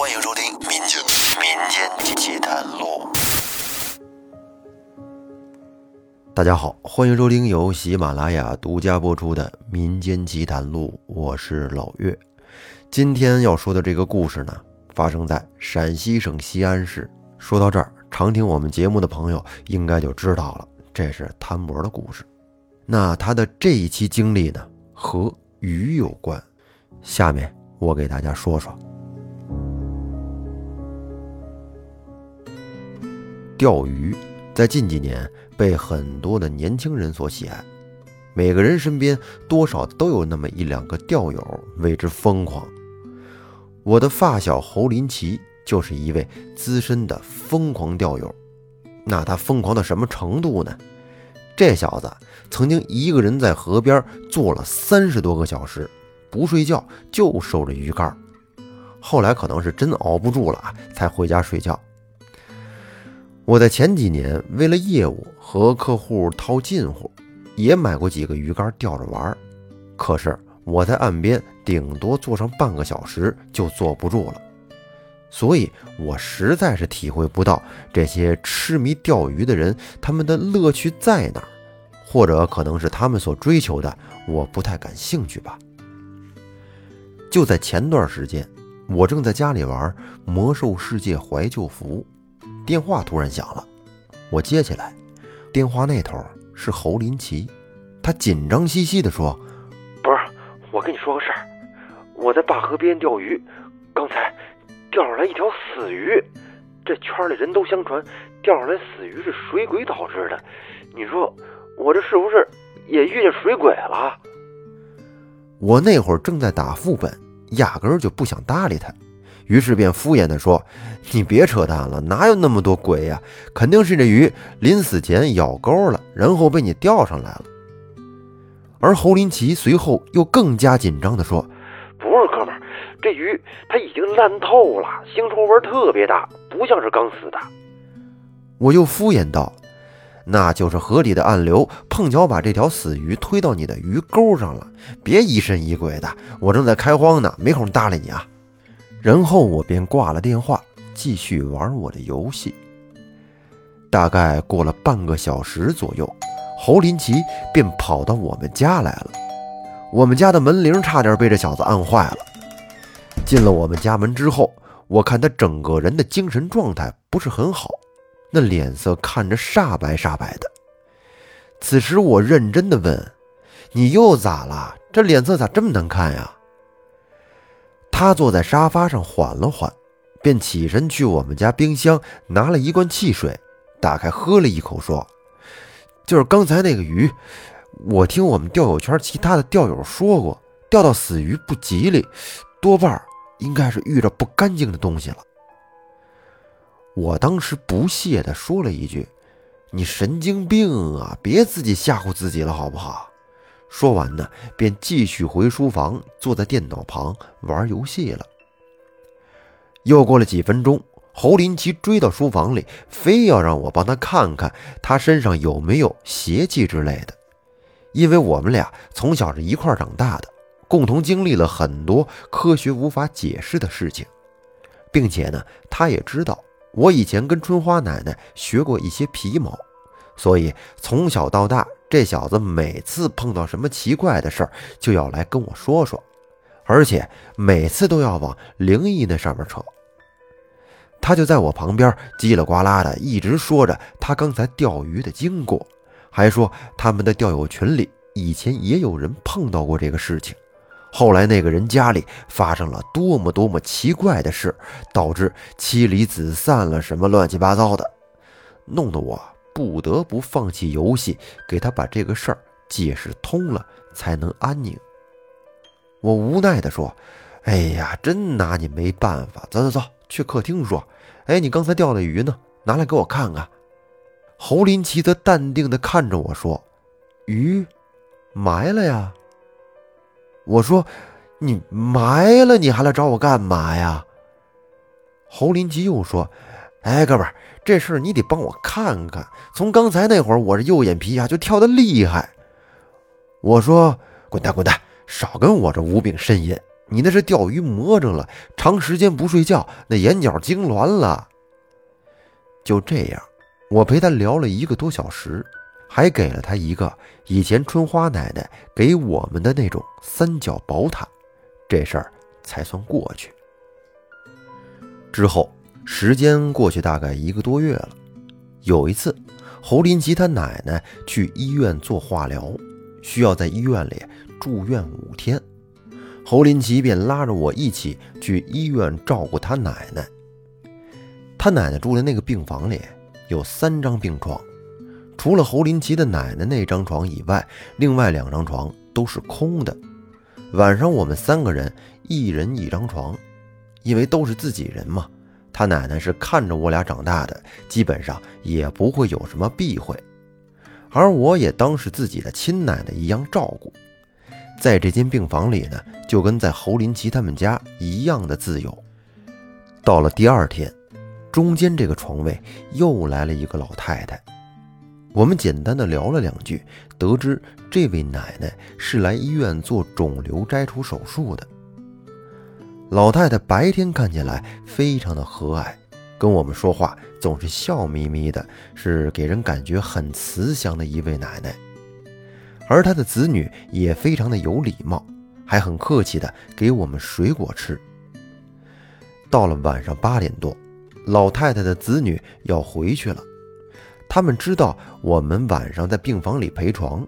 欢迎收听《民间民间奇谈录》。大家好，欢迎收听由喜马拉雅独家播出的《民间奇谈录》，我是老岳。今天要说的这个故事呢，发生在陕西省西安市。说到这儿，常听我们节目的朋友应该就知道了，这是谭博的故事。那他的这一期经历呢，和鱼有关。下面我给大家说说。钓鱼在近几年被很多的年轻人所喜爱，每个人身边多少都有那么一两个钓友为之疯狂。我的发小侯林奇就是一位资深的疯狂钓友。那他疯狂到什么程度呢？这小子曾经一个人在河边坐了三十多个小时，不睡觉就守着鱼竿。后来可能是真熬不住了，才回家睡觉。我在前几年为了业务和客户套近乎，也买过几个鱼竿钓着玩。可是我在岸边顶多坐上半个小时就坐不住了，所以我实在是体会不到这些痴迷钓鱼的人他们的乐趣在哪儿，或者可能是他们所追求的，我不太感兴趣吧。就在前段时间，我正在家里玩《魔兽世界》怀旧服。电话突然响了，我接起来，电话那头是侯林奇，他紧张兮兮地说：“不是，我跟你说个事儿，我在灞河边钓鱼，刚才钓上来一条死鱼，这圈里人都相传钓上来死鱼是水鬼导致的，你说我这是不是也遇见水鬼了？”我那会儿正在打副本，压根儿就不想搭理他。于是便敷衍地说：“你别扯淡了，哪有那么多鬼呀？肯定是这鱼临死前咬钩了，然后被你钓上来了。”而侯林奇随后又更加紧张地说：“不是，哥们儿，这鱼它已经烂透了，腥臭味特别大，不像是刚死的。”我又敷衍道：“那就是河里的暗流碰巧把这条死鱼推到你的鱼钩上了，别疑神疑鬼的，我正在开荒呢，没空搭理你啊。”然后我便挂了电话，继续玩我的游戏。大概过了半个小时左右，侯林奇便跑到我们家来了。我们家的门铃差点被这小子按坏了。进了我们家门之后，我看他整个人的精神状态不是很好，那脸色看着煞白煞白的。此时我认真的问：“你又咋了？这脸色咋这么难看呀？”他坐在沙发上缓了缓，便起身去我们家冰箱拿了一罐汽水，打开喝了一口，说：“就是刚才那个鱼，我听我们钓友圈其他的钓友说过，钓到死鱼不吉利，多半应该是遇着不干净的东西了。”我当时不屑地说了一句：“你神经病啊，别自己吓唬自己了，好不好？”说完呢，便继续回书房，坐在电脑旁玩游戏了。又过了几分钟，侯林奇追到书房里，非要让我帮他看看他身上有没有邪气之类的。因为我们俩从小是一块长大的，共同经历了很多科学无法解释的事情，并且呢，他也知道我以前跟春花奶奶学过一些皮毛，所以从小到大。这小子每次碰到什么奇怪的事儿，就要来跟我说说，而且每次都要往灵异那上面扯。他就在我旁边叽里呱啦的一直说着他刚才钓鱼的经过，还说他们的钓友群里以前也有人碰到过这个事情，后来那个人家里发生了多么多么奇怪的事，导致妻离子散了，什么乱七八糟的，弄得我。不得不放弃游戏，给他把这个事儿解释通了，才能安宁。我无奈地说：“哎呀，真拿你没办法。走走走，去客厅说。哎，你刚才钓的鱼呢？拿来给我看看。”侯林奇则淡定地看着我说：“鱼埋了呀。”我说：“你埋了，你还来找我干嘛呀？”侯林奇又说：“哎，哥们儿。”这事你得帮我看看。从刚才那会儿，我这右眼皮啊就跳得厉害。我说：“滚蛋，滚蛋，少跟我这无病呻吟！你那是钓鱼魔怔了，长时间不睡觉，那眼角痉挛了。就这样，我陪他聊了一个多小时，还给了他一个以前春花奶奶给我们的那种三角宝塔，这事儿才算过去。之后，时间过去大概一个多月了。有一次，侯林奇他奶奶去医院做化疗，需要在医院里住院五天。侯林奇便拉着我一起去医院照顾他奶奶。他奶奶住的那个病房里有三张病床，除了侯林奇的奶奶那张床以外，另外两张床都是空的。晚上我们三个人一人一张床，因为都是自己人嘛。他奶奶是看着我俩长大的，基本上也不会有什么避讳，而我也当是自己的亲奶奶一样照顾。在这间病房里呢，就跟在侯林奇他们家一样的自由。到了第二天，中间这个床位又来了一个老太太。我们简单的聊了两句，得知这位奶奶是来医院做肿瘤摘除手术的。老太太白天看起来非常的和蔼，跟我们说话总是笑眯眯的，是给人感觉很慈祥的一位奶奶。而她的子女也非常的有礼貌，还很客气的给我们水果吃。到了晚上八点多，老太太的子女要回去了，他们知道我们晚上在病房里陪床，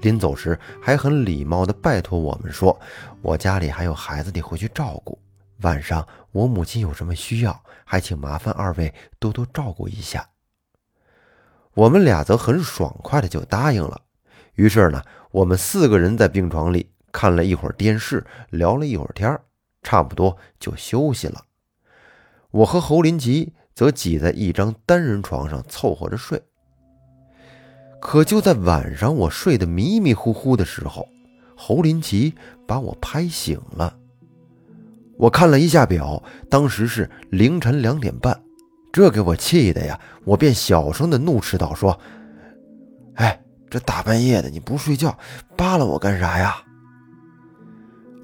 临走时还很礼貌的拜托我们说：“我家里还有孩子得回去照顾，晚上我母亲有什么需要，还请麻烦二位多多照顾一下。”我们俩则很爽快的就答应了。于是呢，我们四个人在病床里看了一会儿电视，聊了一会儿天差不多就休息了。我和侯林奇则挤在一张单人床上凑合着睡。可就在晚上，我睡得迷迷糊糊的时候，侯林奇把我拍醒了。我看了一下表，当时是凌晨两点半，这给我气的呀！我便小声的怒斥道：“说，哎！”这大半夜的你不睡觉，扒拉我干啥呀？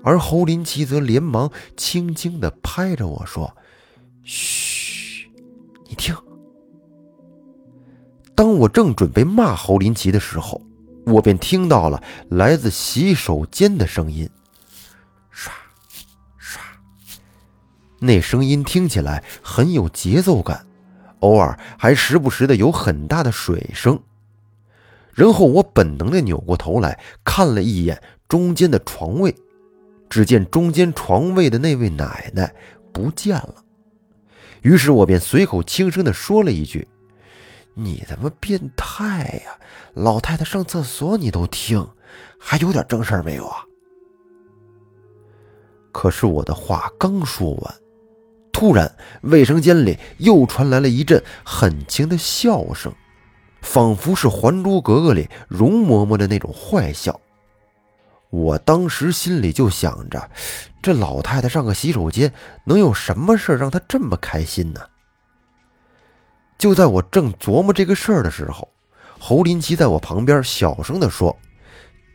而侯林奇则连忙轻轻的拍着我说：“嘘，你听。”当我正准备骂侯林奇的时候，我便听到了来自洗手间的声音，刷刷。那声音听起来很有节奏感，偶尔还时不时的有很大的水声。然后我本能的扭过头来看了一眼中间的床位，只见中间床位的那位奶奶不见了。于是我便随口轻声的说了一句：“你他妈变态呀！老太太上厕所你都听，还有点正事没有啊？”可是我的话刚说完，突然卫生间里又传来了一阵很轻的笑声。仿佛是《还珠格格》里容嬷嬷的那种坏笑，我当时心里就想着，这老太太上个洗手间，能有什么事让她这么开心呢？就在我正琢磨这个事儿的时候，侯林奇在我旁边小声地说：“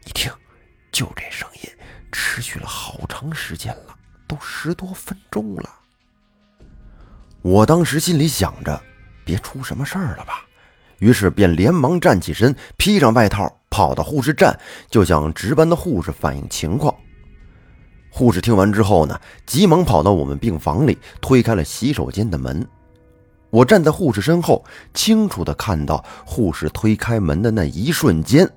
你听，就这声音，持续了好长时间了，都十多分钟了。”我当时心里想着，别出什么事儿了吧。于是便连忙站起身，披上外套，跑到护士站，就向值班的护士反映情况。护士听完之后呢，急忙跑到我们病房里，推开了洗手间的门。我站在护士身后，清楚地看到护士推开门的那一瞬间，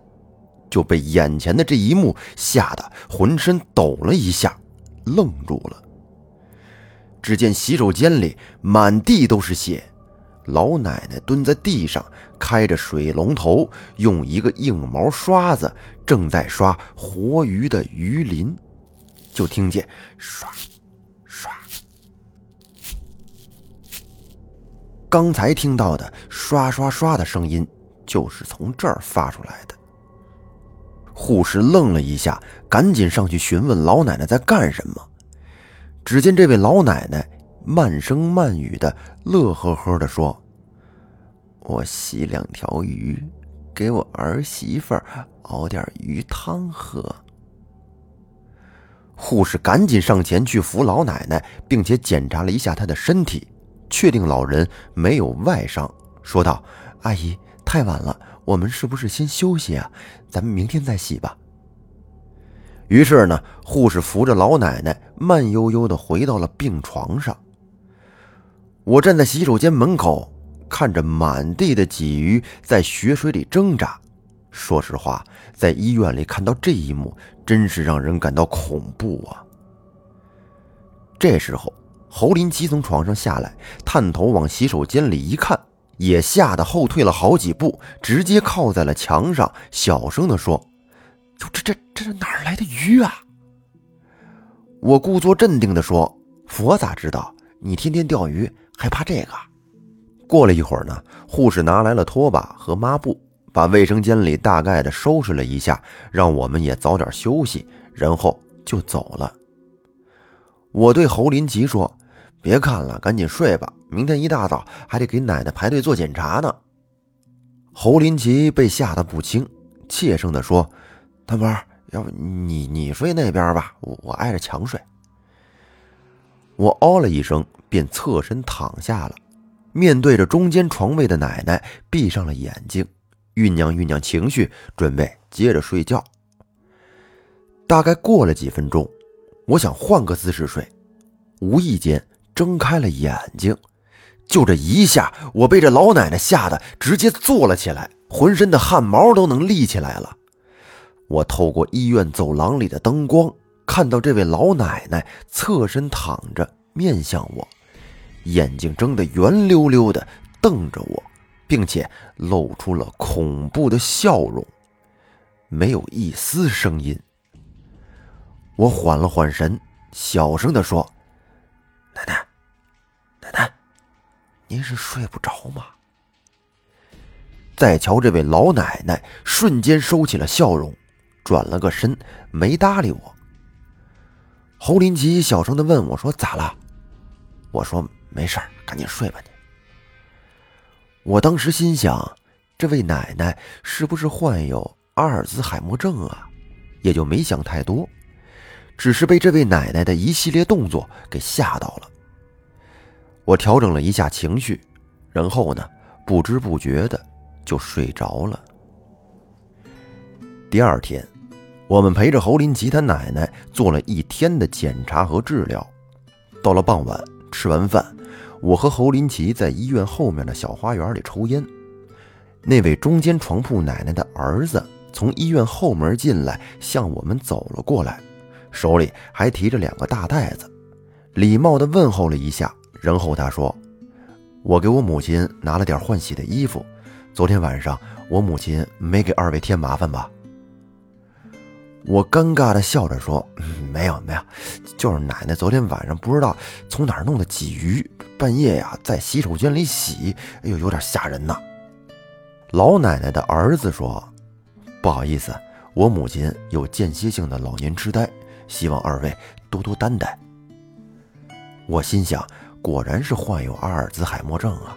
就被眼前的这一幕吓得浑身抖了一下，愣住了。只见洗手间里满地都是血。老奶奶蹲在地上，开着水龙头，用一个硬毛刷子正在刷活鱼的鱼鳞，就听见刷刷，刚才听到的刷刷刷的声音就是从这儿发出来的。护士愣了一下，赶紧上去询问老奶奶在干什么。只见这位老奶奶。慢声慢语的，乐呵呵的说：“我洗两条鱼，给我儿媳妇熬点鱼汤喝。”护士赶紧上前去扶老奶奶，并且检查了一下她的身体，确定老人没有外伤，说道：“阿姨，太晚了，我们是不是先休息啊？咱们明天再洗吧。”于是呢，护士扶着老奶奶慢悠悠地回到了病床上。我站在洗手间门口，看着满地的鲫鱼在血水里挣扎。说实话，在医院里看到这一幕，真是让人感到恐怖啊！这时候，侯林奇从床上下来，探头往洗手间里一看，也吓得后退了好几步，直接靠在了墙上，小声地说：“这这这这是哪儿来的鱼啊？”我故作镇定地说：“佛咋知道？你天天钓鱼，还怕这个？”过了一会儿呢，护士拿来了拖把和抹布。把卫生间里大概的收拾了一下，让我们也早点休息，然后就走了。我对侯林奇说：“别看了，赶紧睡吧，明天一大早还得给奶奶排队做检查呢。”侯林奇被吓得不轻，怯声地说：“大伯，要不你你睡那边吧，我我挨着墙睡。”我哦了一声，便侧身躺下了，面对着中间床位的奶奶，闭上了眼睛。酝酿酝酿情绪，准备接着睡觉。大概过了几分钟，我想换个姿势睡，无意间睁开了眼睛。就这一下，我被这老奶奶吓得直接坐了起来，浑身的汗毛都能立起来了。我透过医院走廊里的灯光，看到这位老奶奶侧身躺着，面向我，眼睛睁得圆溜溜的，瞪着我。并且露出了恐怖的笑容，没有一丝声音。我缓了缓神，小声的说：“奶奶，奶奶，您是睡不着吗？”再瞧这位老奶奶，瞬间收起了笑容，转了个身，没搭理我。侯林奇小声的问我说：“咋了？”我说：“没事赶紧睡吧你。”我当时心想，这位奶奶是不是患有阿尔兹海默症啊？也就没想太多，只是被这位奶奶的一系列动作给吓到了。我调整了一下情绪，然后呢，不知不觉的就睡着了。第二天，我们陪着侯林吉他奶奶做了一天的检查和治疗。到了傍晚，吃完饭。我和侯林奇在医院后面的小花园里抽烟，那位中间床铺奶奶的儿子从医院后门进来，向我们走了过来，手里还提着两个大袋子，礼貌地问候了一下，然后他说：“我给我母亲拿了点换洗的衣服，昨天晚上我母亲没给二位添麻烦吧？”我尴尬地笑着说：“没有，没有，就是奶奶昨天晚上不知道从哪儿弄的鲫鱼，半夜呀在洗手间里洗，哎呦，有点吓人呐。”老奶奶的儿子说：“不好意思，我母亲有间歇性的老年痴呆，希望二位多多担待。”我心想，果然是患有阿尔兹海默症啊，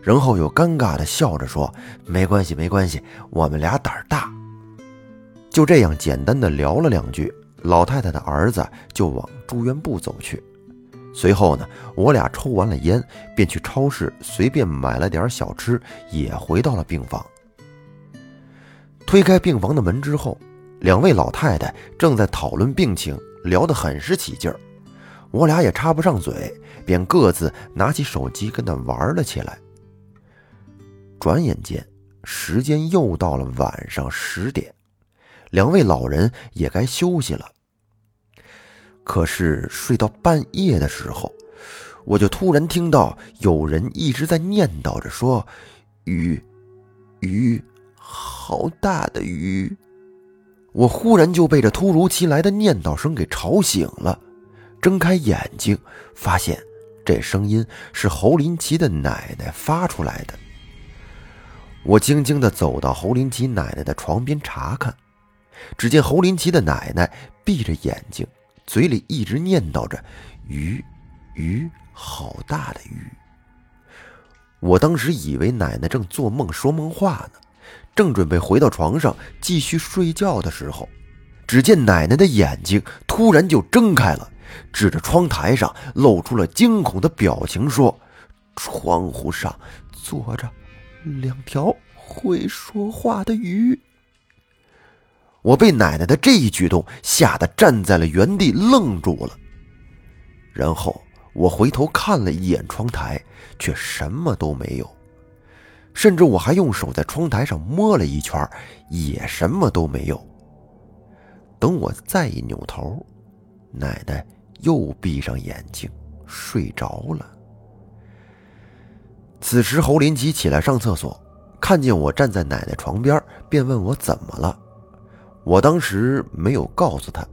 然后又尴尬地笑着说：“没关系，没关系，我们俩胆儿大。”就这样简单的聊了两句，老太太的儿子就往住院部走去。随后呢，我俩抽完了烟，便去超市随便买了点小吃，也回到了病房。推开病房的门之后，两位老太太正在讨论病情，聊得很是起劲儿。我俩也插不上嘴，便各自拿起手机跟他玩了起来。转眼间，时间又到了晚上十点。两位老人也该休息了。可是睡到半夜的时候，我就突然听到有人一直在念叨着说：“鱼，鱼，好大的鱼！”我忽然就被这突如其来的念叨声给吵醒了，睁开眼睛，发现这声音是侯林奇的奶奶发出来的。我静静地走到侯林奇奶奶的床边查看。只见侯林奇的奶奶闭着眼睛，嘴里一直念叨着“鱼，鱼，好大的鱼。”我当时以为奶奶正做梦说梦话呢，正准备回到床上继续睡觉的时候，只见奶奶的眼睛突然就睁开了，指着窗台上，露出了惊恐的表情，说：“窗户上坐着两条会说话的鱼。”我被奶奶的这一举动吓得站在了原地，愣住了。然后我回头看了一眼窗台，却什么都没有。甚至我还用手在窗台上摸了一圈，也什么都没有。等我再一扭头，奶奶又闭上眼睛睡着了。此时侯林吉起来上厕所，看见我站在奶奶床边，便问我怎么了。我当时没有告诉他，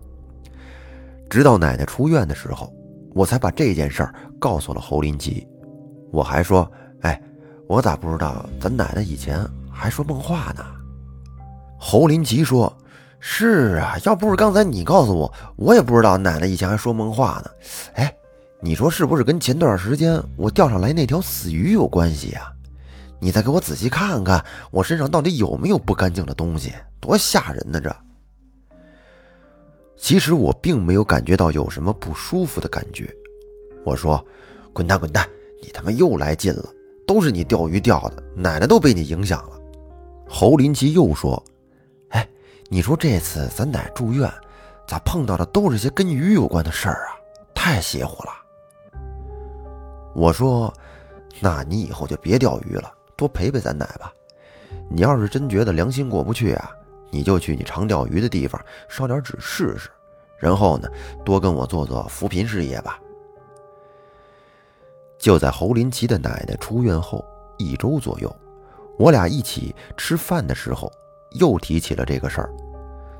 直到奶奶出院的时候，我才把这件事儿告诉了侯林吉。我还说：“哎，我咋不知道咱奶奶以前还说梦话呢？”侯林吉说：“是啊，要不是刚才你告诉我，我也不知道奶奶以前还说梦话呢。哎，你说是不是跟前段时间我钓上来那条死鱼有关系呀？你再给我仔细看看，我身上到底有没有不干净的东西？多吓人呢！这。”其实我并没有感觉到有什么不舒服的感觉。我说：“滚蛋，滚蛋！你他妈又来劲了，都是你钓鱼钓的，奶奶都被你影响了。”侯林奇又说：“哎，你说这次咱奶住院，咋碰到的都是些跟鱼有关的事儿啊？太邪乎了！”我说：“那你以后就别钓鱼了，多陪陪咱奶吧。你要是真觉得良心过不去啊。”你就去你常钓鱼的地方烧点纸试试，然后呢，多跟我做做扶贫事业吧。就在侯林奇的奶奶出院后一周左右，我俩一起吃饭的时候，又提起了这个事儿。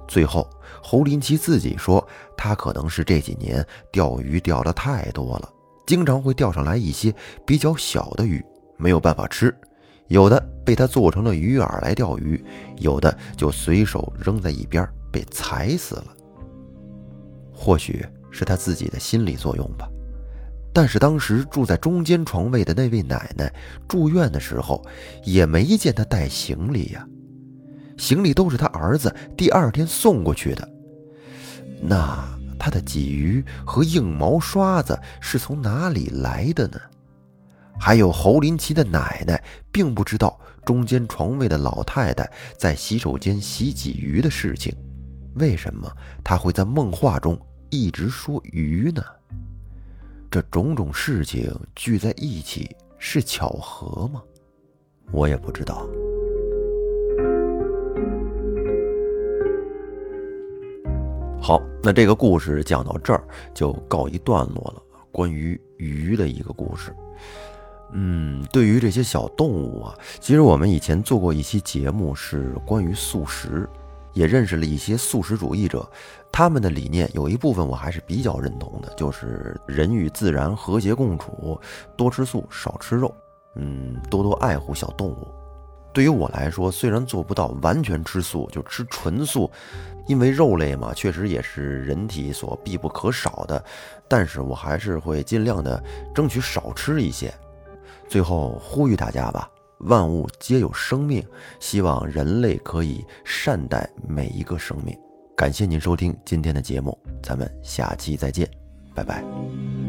最后，侯林奇自己说，他可能是这几年钓鱼钓的太多了，经常会钓上来一些比较小的鱼，没有办法吃。有的被他做成了鱼饵来钓鱼，有的就随手扔在一边被踩死了。或许是他自己的心理作用吧。但是当时住在中间床位的那位奶奶住院的时候，也没见他带行李呀，行李都是他儿子第二天送过去的。那他的鲫鱼和硬毛刷子是从哪里来的呢？还有侯林奇的奶奶并不知道中间床位的老太太在洗手间洗鲫鱼的事情，为什么她会在梦话中一直说鱼呢？这种种事情聚在一起是巧合吗？我也不知道。好，那这个故事讲到这儿就告一段落了，关于鱼的一个故事。嗯，对于这些小动物啊，其实我们以前做过一期节目，是关于素食，也认识了一些素食主义者，他们的理念有一部分我还是比较认同的，就是人与自然和谐共处，多吃素，少吃肉，嗯，多多爱护小动物。对于我来说，虽然做不到完全吃素，就吃纯素，因为肉类嘛，确实也是人体所必不可少的，但是我还是会尽量的争取少吃一些。最后呼吁大家吧，万物皆有生命，希望人类可以善待每一个生命。感谢您收听今天的节目，咱们下期再见，拜拜。